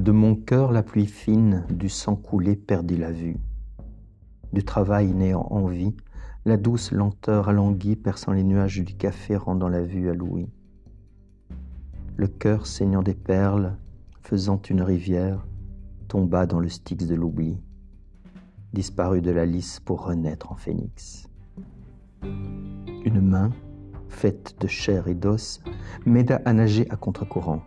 De mon cœur la pluie fine, du sang coulé perdit la vue. Du travail néant envie, la douce lenteur alanguie perçant les nuages du café rendant la vue à. Le cœur saignant des perles, faisant une rivière, tomba dans le styx de l'oubli, disparut de la lys pour renaître en phénix. Une main, faite de chair et d'os, m'aida à nager à contre-courant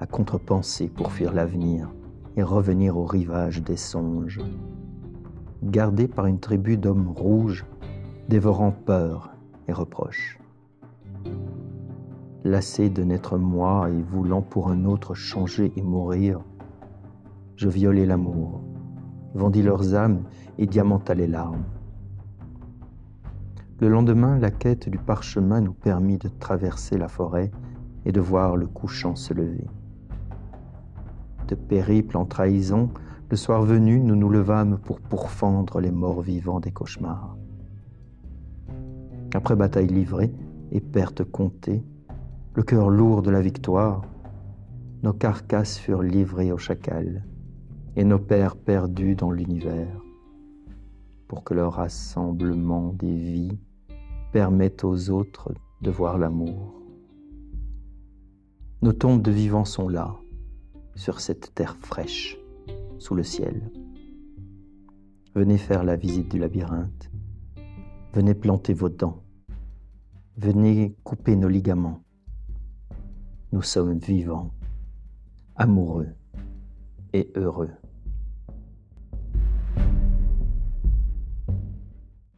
à contre-penser pour fuir l'avenir et revenir au rivage des songes. Gardé par une tribu d'hommes rouges, dévorant peur et reproche. Lassé de n'être moi et voulant pour un autre changer et mourir, je violai l'amour, vendis leurs âmes et diamanta les larmes. Le lendemain, la quête du parchemin nous permit de traverser la forêt et de voir le couchant se lever de périple en trahison, le soir venu, nous nous levâmes pour pourfendre les morts vivants des cauchemars. Après bataille livrée et perte comptée, le cœur lourd de la victoire, nos carcasses furent livrées au chacal et nos pères perdus dans l'univers, pour que le rassemblement des vies permette aux autres de voir l'amour. Nos tombes de vivants sont là, sur cette terre fraîche, sous le ciel. Venez faire la visite du labyrinthe. Venez planter vos dents. Venez couper nos ligaments. Nous sommes vivants, amoureux et heureux.